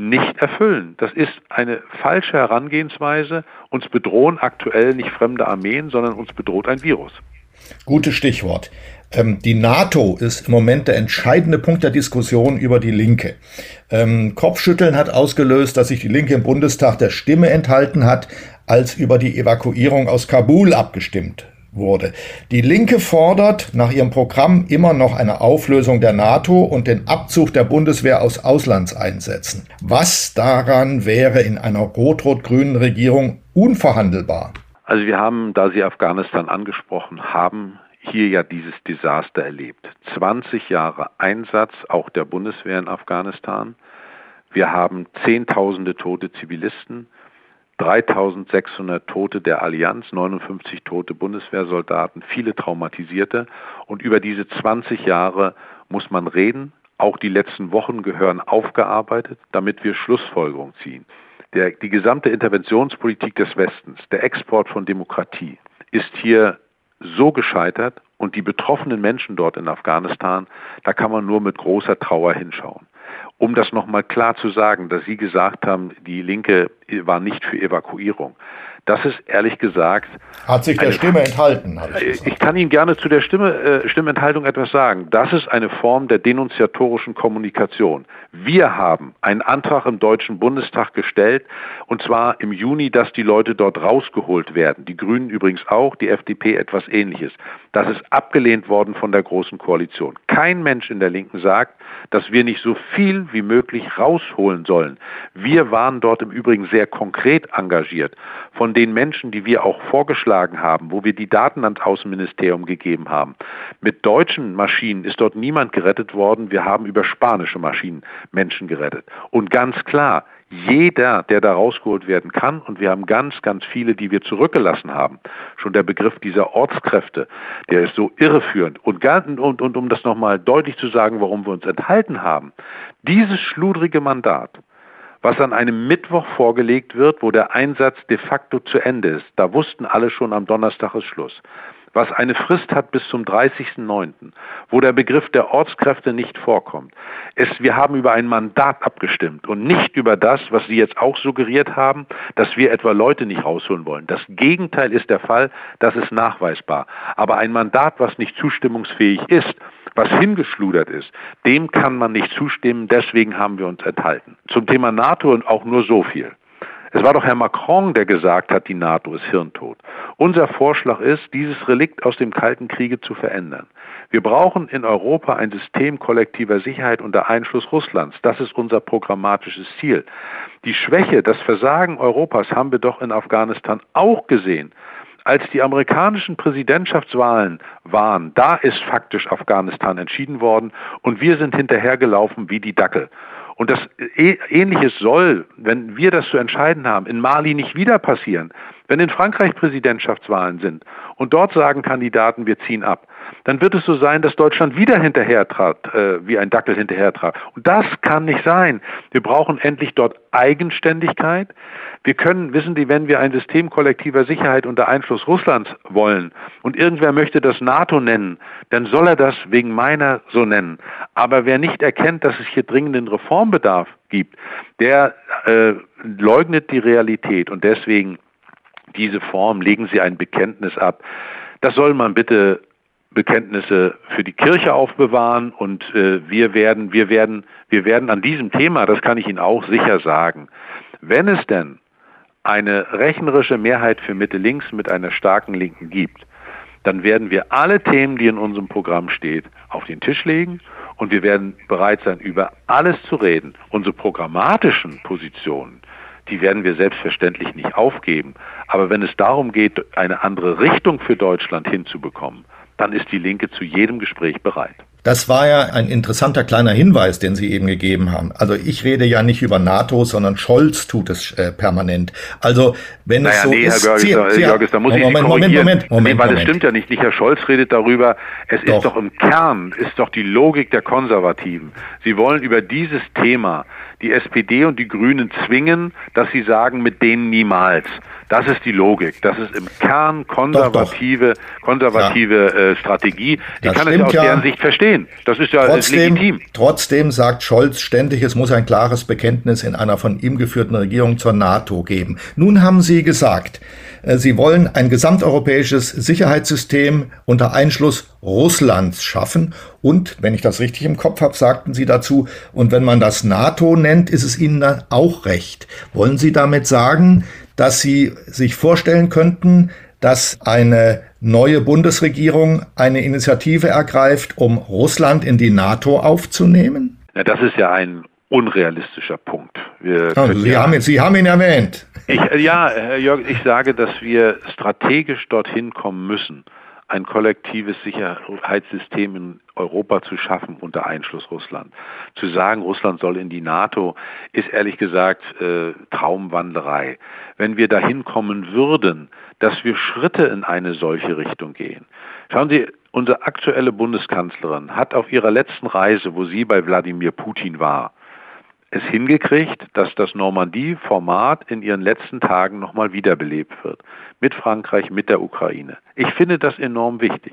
nicht erfüllen. Das ist eine falsche Herangehensweise. Uns bedrohen aktuell nicht fremde Armeen, sondern uns bedroht ein Virus. Gutes Stichwort. Ähm, die NATO ist im Moment der entscheidende Punkt der Diskussion über die Linke. Ähm, Kopfschütteln hat ausgelöst, dass sich die Linke im Bundestag der Stimme enthalten hat, als über die Evakuierung aus Kabul abgestimmt wurde. Die Linke fordert nach ihrem Programm immer noch eine Auflösung der NATO und den Abzug der Bundeswehr aus Auslandseinsätzen. Was daran wäre in einer rot-rot-grünen Regierung unverhandelbar? Also wir haben, da Sie Afghanistan angesprochen haben, hier ja dieses Desaster erlebt. 20 Jahre Einsatz auch der Bundeswehr in Afghanistan. Wir haben Zehntausende tote Zivilisten. 3600 Tote der Allianz, 59 tote Bundeswehrsoldaten, viele Traumatisierte. Und über diese 20 Jahre muss man reden. Auch die letzten Wochen gehören aufgearbeitet, damit wir Schlussfolgerungen ziehen. Der, die gesamte Interventionspolitik des Westens, der Export von Demokratie, ist hier so gescheitert und die betroffenen Menschen dort in Afghanistan, da kann man nur mit großer Trauer hinschauen um das nochmal klar zu sagen, dass Sie gesagt haben, die Linke war nicht für Evakuierung. Das ist ehrlich gesagt. Hat sich der eine, Stimme enthalten. Ich, ich, kann Ihnen gerne zu der Stimme, äh, Stimmenthaltung etwas sagen. Das ist eine Form der denunziatorischen Kommunikation. Wir haben einen Antrag im Deutschen Bundestag gestellt, und zwar im Juni, dass die Leute dort rausgeholt werden. Die Grünen übrigens auch, die FDP etwas ähnliches. Das ist abgelehnt worden von der Großen Koalition. Kein Mensch in der Linken sagt, dass wir nicht so viel wie möglich rausholen sollen. Wir waren dort im Übrigen sehr konkret engagiert. Von den Menschen, die wir auch vorgeschlagen haben, wo wir die Daten ans Außenministerium gegeben haben. Mit deutschen Maschinen ist dort niemand gerettet worden. Wir haben über spanische Maschinen Menschen gerettet. Und ganz klar, jeder, der da rausgeholt werden kann, und wir haben ganz, ganz viele, die wir zurückgelassen haben. Schon der Begriff dieser Ortskräfte, der ist so irreführend. Und, und, und um das nochmal deutlich zu sagen, warum wir uns enthalten haben, dieses schludrige Mandat, was an einem Mittwoch vorgelegt wird, wo der Einsatz de facto zu Ende ist, da wussten alle schon am Donnerstag ist Schluss was eine Frist hat bis zum 30.09., wo der Begriff der Ortskräfte nicht vorkommt. Es, wir haben über ein Mandat abgestimmt und nicht über das, was Sie jetzt auch suggeriert haben, dass wir etwa Leute nicht rausholen wollen. Das Gegenteil ist der Fall, das ist nachweisbar. Aber ein Mandat, was nicht zustimmungsfähig ist, was hingeschludert ist, dem kann man nicht zustimmen, deswegen haben wir uns enthalten. Zum Thema NATO und auch nur so viel. Es war doch Herr Macron, der gesagt hat, die NATO ist hirntot. Unser Vorschlag ist, dieses Relikt aus dem Kalten Kriege zu verändern. Wir brauchen in Europa ein System kollektiver Sicherheit unter Einfluss Russlands. Das ist unser programmatisches Ziel. Die Schwäche, das Versagen Europas haben wir doch in Afghanistan auch gesehen. Als die amerikanischen Präsidentschaftswahlen waren, da ist faktisch Afghanistan entschieden worden und wir sind hinterhergelaufen wie die Dackel. Und das äh, Ähnliches soll, wenn wir das zu entscheiden haben, in Mali nicht wieder passieren. Wenn in Frankreich Präsidentschaftswahlen sind und dort sagen Kandidaten, wir ziehen ab, dann wird es so sein, dass Deutschland wieder hinterhertrat, äh, wie ein Dackel hinterhertrat. Und das kann nicht sein. Wir brauchen endlich dort Eigenständigkeit. Wir können, wissen Sie, wenn wir ein System kollektiver Sicherheit unter Einfluss Russlands wollen und irgendwer möchte das NATO nennen, dann soll er das wegen meiner so nennen. Aber wer nicht erkennt, dass es hier dringenden Reformbedarf gibt, der äh, leugnet die Realität und deswegen diese Form, legen Sie ein Bekenntnis ab. Das soll man bitte Bekenntnisse für die Kirche aufbewahren und äh, wir werden, wir werden, wir werden an diesem Thema, das kann ich Ihnen auch sicher sagen, wenn es denn eine rechnerische Mehrheit für Mitte links mit einer starken Linken gibt, dann werden wir alle Themen, die in unserem Programm steht, auf den Tisch legen und wir werden bereit sein, über alles zu reden. Unsere programmatischen Positionen, die werden wir selbstverständlich nicht aufgeben. Aber wenn es darum geht, eine andere Richtung für Deutschland hinzubekommen, dann ist die Linke zu jedem Gespräch bereit. Das war ja ein interessanter kleiner Hinweis, den Sie eben gegeben haben. Also ich rede ja nicht über NATO, sondern Scholz tut es äh, permanent. Also wenn naja, es so nee, ist, Herr Görges, Sie, Görges, da muss Moment, ich Moment, Moment, Moment, nee, weil es stimmt ja nicht. Nicht Herr Scholz redet darüber. Es doch. ist doch im Kern ist doch die Logik der Konservativen. Sie wollen über dieses Thema die SPD und die Grünen zwingen, dass sie sagen, mit denen niemals. Das ist die Logik. Das ist im Kern konservative, doch, doch. konservative ja. äh, Strategie. Ich das kann es ja aus ja. deren Sicht verstehen. Das ist ja trotzdem, legitim. Trotzdem sagt Scholz ständig, es muss ein klares Bekenntnis in einer von ihm geführten Regierung zur NATO geben. Nun haben Sie gesagt, äh, Sie wollen ein gesamteuropäisches Sicherheitssystem unter Einschluss Russlands schaffen. Und, wenn ich das richtig im Kopf habe, sagten Sie dazu, und wenn man das NATO nennt, ist es Ihnen dann auch recht. Wollen Sie damit sagen, dass Sie sich vorstellen könnten, dass eine neue Bundesregierung eine Initiative ergreift, um Russland in die NATO aufzunehmen? Ja, das ist ja ein unrealistischer Punkt. Also Sie, ja, haben, Sie haben ihn erwähnt. Ich, ja, Herr Jörg, ich sage, dass wir strategisch dorthin kommen müssen, ein kollektives Sicherheitssystem in Europa zu schaffen unter Einschluss Russland. Zu sagen, Russland soll in die NATO, ist ehrlich gesagt äh, Traumwanderei. Wenn wir dahin kommen würden, dass wir Schritte in eine solche Richtung gehen. Schauen Sie, unsere aktuelle Bundeskanzlerin hat auf ihrer letzten Reise, wo sie bei Wladimir Putin war, es hingekriegt, dass das Normandie-Format in ihren letzten Tagen nochmal wiederbelebt wird. Mit Frankreich, mit der Ukraine. Ich finde das enorm wichtig,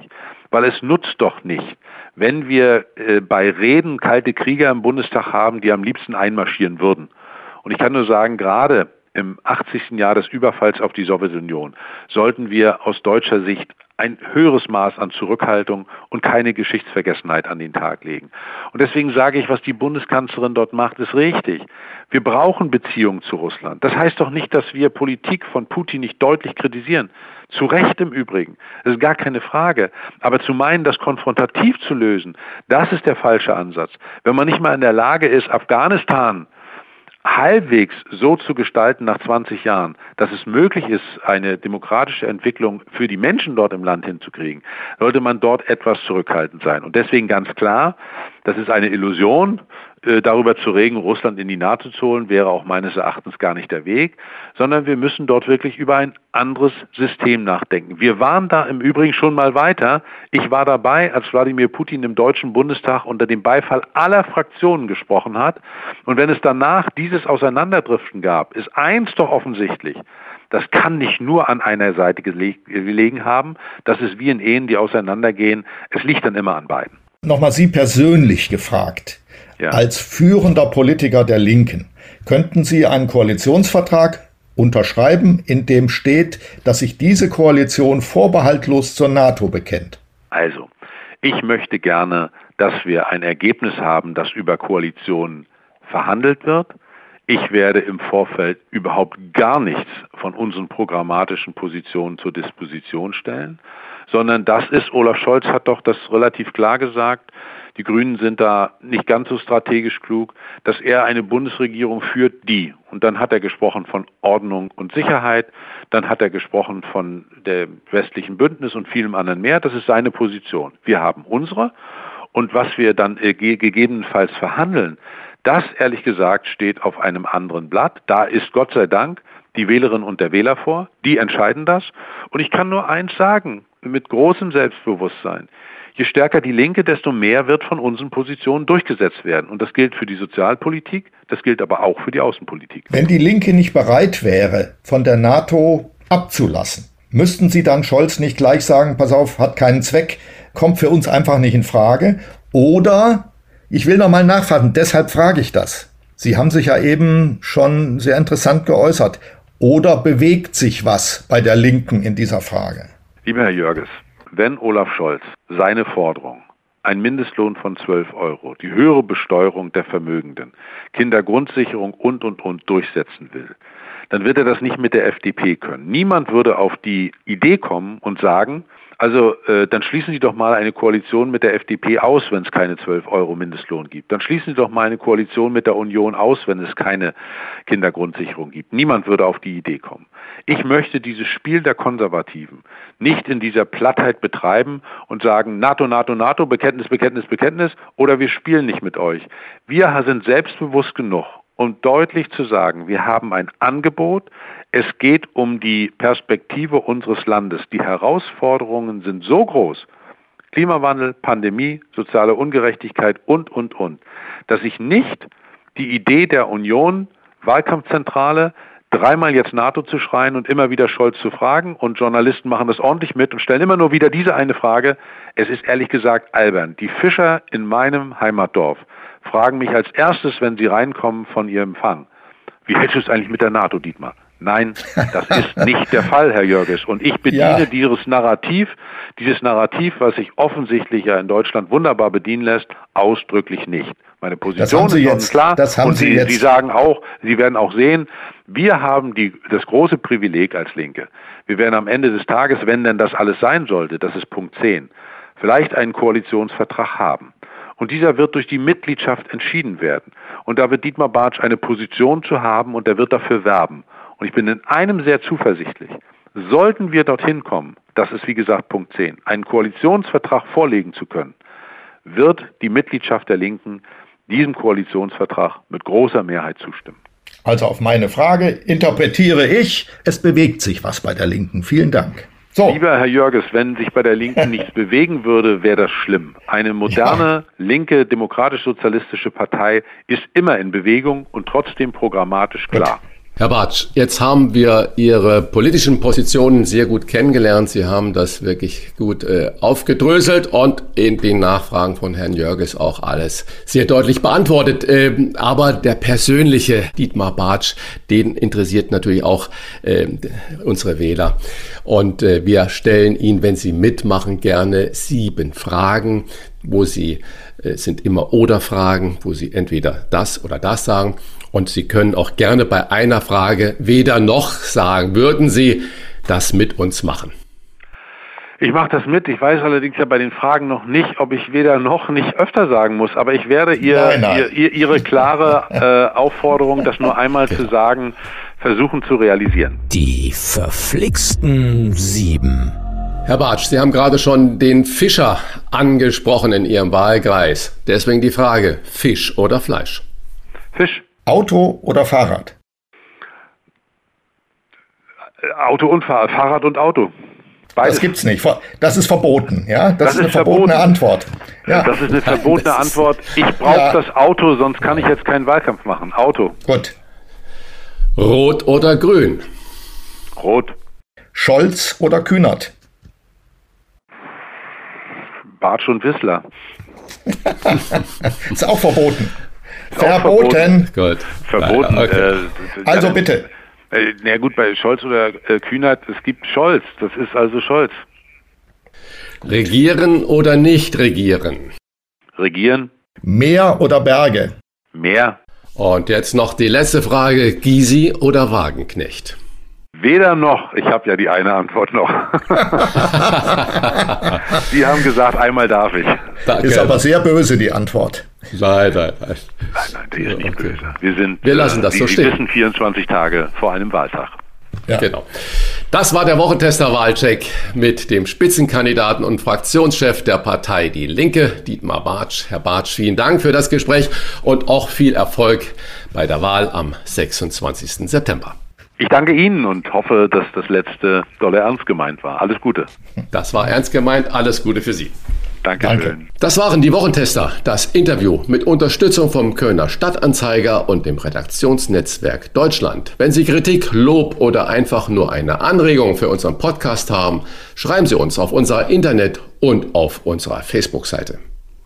weil es nutzt doch nicht, wenn wir äh, bei Reden kalte Krieger im Bundestag haben, die am liebsten einmarschieren würden. Und ich kann nur sagen, gerade im 80. Jahr des Überfalls auf die Sowjetunion sollten wir aus deutscher Sicht ein höheres Maß an Zurückhaltung und keine Geschichtsvergessenheit an den Tag legen. Und deswegen sage ich, was die Bundeskanzlerin dort macht, ist richtig. Wir brauchen Beziehungen zu Russland. Das heißt doch nicht, dass wir Politik von Putin nicht deutlich kritisieren. Zu Recht im Übrigen. Das ist gar keine Frage. Aber zu meinen, das konfrontativ zu lösen, das ist der falsche Ansatz. Wenn man nicht mal in der Lage ist, Afghanistan halbwegs so zu gestalten nach 20 Jahren, dass es möglich ist, eine demokratische Entwicklung für die Menschen dort im Land hinzukriegen, sollte man dort etwas zurückhaltend sein. Und deswegen ganz klar, das ist eine Illusion, darüber zu reden, Russland in die NATO zu holen, wäre auch meines Erachtens gar nicht der Weg, sondern wir müssen dort wirklich über ein anderes System nachdenken. Wir waren da im Übrigen schon mal weiter. Ich war dabei, als Wladimir Putin im Deutschen Bundestag unter dem Beifall aller Fraktionen gesprochen hat. Und wenn es danach dieses Auseinanderdriften gab, ist eins doch offensichtlich. Das kann nicht nur an einer Seite gelegen haben. Das ist wie in Ehen, die auseinandergehen. Es liegt dann immer an beiden. Nochmal Sie persönlich gefragt. Ja. Als führender Politiker der Linken, könnten Sie einen Koalitionsvertrag unterschreiben, in dem steht, dass sich diese Koalition vorbehaltlos zur NATO bekennt? Also, ich möchte gerne, dass wir ein Ergebnis haben, das über Koalitionen verhandelt wird. Ich werde im Vorfeld überhaupt gar nichts von unseren programmatischen Positionen zur Disposition stellen, sondern das ist, Olaf Scholz hat doch das relativ klar gesagt, die Grünen sind da nicht ganz so strategisch klug, dass er eine Bundesregierung führt, die, und dann hat er gesprochen von Ordnung und Sicherheit, dann hat er gesprochen von dem westlichen Bündnis und vielem anderen mehr. Das ist seine Position. Wir haben unsere. Und was wir dann äh, gegebenenfalls verhandeln, das ehrlich gesagt steht auf einem anderen Blatt. Da ist Gott sei Dank die Wählerin und der Wähler vor. Die entscheiden das. Und ich kann nur eins sagen, mit großem Selbstbewusstsein. Je stärker die Linke, desto mehr wird von unseren Positionen durchgesetzt werden. Und das gilt für die Sozialpolitik, das gilt aber auch für die Außenpolitik. Wenn die Linke nicht bereit wäre, von der NATO abzulassen, müssten Sie dann Scholz nicht gleich sagen, pass auf, hat keinen Zweck, kommt für uns einfach nicht in Frage? Oder, ich will noch mal nachfragen, deshalb frage ich das. Sie haben sich ja eben schon sehr interessant geäußert. Oder bewegt sich was bei der Linken in dieser Frage? Lieber Herr Jörges, wenn Olaf Scholz seine Forderung ein Mindestlohn von 12 Euro, die höhere Besteuerung der Vermögenden, Kindergrundsicherung und, und, und durchsetzen will, dann wird er das nicht mit der FDP können. Niemand würde auf die Idee kommen und sagen, also äh, dann schließen Sie doch mal eine Koalition mit der FDP aus, wenn es keine 12 Euro Mindestlohn gibt. Dann schließen Sie doch mal eine Koalition mit der Union aus, wenn es keine Kindergrundsicherung gibt. Niemand würde auf die Idee kommen. Ich möchte dieses Spiel der Konservativen nicht in dieser Plattheit betreiben und sagen NATO, NATO, NATO, Bekenntnis, Bekenntnis, Bekenntnis oder wir spielen nicht mit euch. Wir sind selbstbewusst genug um deutlich zu sagen, wir haben ein Angebot, es geht um die Perspektive unseres Landes. Die Herausforderungen sind so groß, Klimawandel, Pandemie, soziale Ungerechtigkeit und, und, und, dass ich nicht die Idee der Union, Wahlkampfzentrale, dreimal jetzt NATO zu schreien und immer wieder Scholz zu fragen und Journalisten machen das ordentlich mit und stellen immer nur wieder diese eine Frage. Es ist ehrlich gesagt albern. Die Fischer in meinem Heimatdorf fragen mich als erstes, wenn sie reinkommen von ihrem Fang, wie hältst du es eigentlich mit der NATO, Dietmar? Nein, das (laughs) ist nicht der Fall, Herr Jörges. Und ich bediene ja. dieses Narrativ, dieses Narrativ, was sich offensichtlich ja in Deutschland wunderbar bedienen lässt, ausdrücklich nicht. Meine Position ist jetzt, klar. Das haben und Sie, Sie, jetzt. Sie sagen auch, Sie werden auch sehen, wir haben die, das große Privileg als Linke. Wir werden am Ende des Tages, wenn denn das alles sein sollte, das ist Punkt 10, vielleicht einen Koalitionsvertrag haben. Und dieser wird durch die Mitgliedschaft entschieden werden. Und da wird Dietmar Bartsch eine Position zu haben und er wird dafür werben. Und ich bin in einem sehr zuversichtlich. Sollten wir dorthin kommen, das ist wie gesagt Punkt 10, einen Koalitionsvertrag vorlegen zu können, wird die Mitgliedschaft der Linken diesem Koalitionsvertrag mit großer Mehrheit zustimmen. Also auf meine Frage interpretiere ich, es bewegt sich was bei der Linken. Vielen Dank. So. Lieber Herr Jörges, wenn sich bei der Linken nichts (laughs) bewegen würde, wäre das schlimm. Eine moderne, ja. linke, demokratisch-sozialistische Partei ist immer in Bewegung und trotzdem programmatisch klar. Gut. Herr Bartsch, jetzt haben wir Ihre politischen Positionen sehr gut kennengelernt. Sie haben das wirklich gut äh, aufgedröselt und in den Nachfragen von Herrn Jörges auch alles sehr deutlich beantwortet. Ähm, aber der persönliche Dietmar Bartsch, den interessiert natürlich auch äh, unsere Wähler. Und äh, wir stellen Ihnen, wenn Sie mitmachen, gerne sieben Fragen, wo Sie äh, sind immer oder Fragen, wo Sie entweder das oder das sagen. Und Sie können auch gerne bei einer Frage weder noch sagen. Würden Sie das mit uns machen? Ich mache das mit. Ich weiß allerdings ja bei den Fragen noch nicht, ob ich weder noch nicht öfter sagen muss. Aber ich werde ihr, nein, nein. ihr, ihr Ihre klare (laughs) äh, Aufforderung, das nur einmal zu sagen, versuchen zu realisieren. Die verflixten sieben. Herr Bartsch, Sie haben gerade schon den Fischer angesprochen in Ihrem Wahlkreis. Deswegen die Frage, Fisch oder Fleisch? Fisch. Auto oder Fahrrad? Auto und Fahrrad, Fahrrad und Auto. Beides. Das gibt's nicht. Das ist verboten. Ja, das, das ist eine verbotene verboten. Antwort. Ja. Das ist eine verbotene (laughs) ist Antwort. Ich brauche ja. das Auto, sonst kann ich jetzt keinen Wahlkampf machen. Auto. Gut. Rot oder grün? Rot. Scholz oder Kühnert? Bartsch und Wissler. (laughs) ist auch verboten. Verboten. Gut. Verboten. Okay. Äh, also bitte. Äh, na gut, bei Scholz oder äh, Kühnert, es gibt Scholz. Das ist also Scholz. Regieren oder nicht regieren? Regieren. Meer oder Berge? Meer. Und jetzt noch die letzte Frage. Gysi oder Wagenknecht? Weder noch. Ich habe ja die eine Antwort noch. (laughs) die haben gesagt, einmal darf ich. Danke. Ist aber sehr böse, die Antwort. Nein, nein, nein. Nein, nein, die ist nicht okay. böse. Wir, sind, Wir lassen das äh, so stehen. Wir wissen 24 Tage vor einem Wahltag. Ja. Genau. Das war der Wochentester-Wahlcheck mit dem Spitzenkandidaten und Fraktionschef der Partei Die Linke, Dietmar Bartsch. Herr Bartsch, vielen Dank für das Gespräch und auch viel Erfolg bei der Wahl am 26. September. Ich danke Ihnen und hoffe, dass das letzte dolle ernst gemeint war. Alles Gute. Das war ernst gemeint. Alles Gute für Sie. Dankeschön. Danke. Das waren die Wochentester, das Interview mit Unterstützung vom Kölner Stadtanzeiger und dem Redaktionsnetzwerk Deutschland. Wenn Sie Kritik, Lob oder einfach nur eine Anregung für unseren Podcast haben, schreiben Sie uns auf unserer Internet- und auf unserer Facebook-Seite.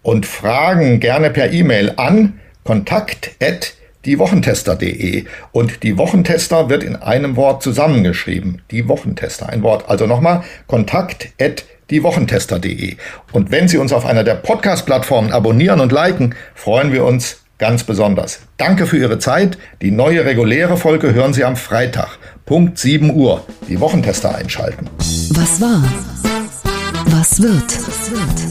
Und Fragen gerne per E-Mail an kontakt@ diewochentester.de. Und die Wochentester wird in einem Wort zusammengeschrieben. Die Wochentester, ein Wort. Also nochmal, kontakt at diewochentester.de. Und wenn Sie uns auf einer der Podcast-Plattformen abonnieren und liken, freuen wir uns ganz besonders. Danke für Ihre Zeit. Die neue reguläre Folge hören Sie am Freitag, Punkt 7 Uhr. Die Wochentester einschalten. Was war? Was wird?